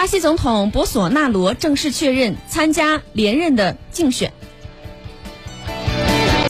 巴西总统博索纳罗正式确认参加连任的竞选。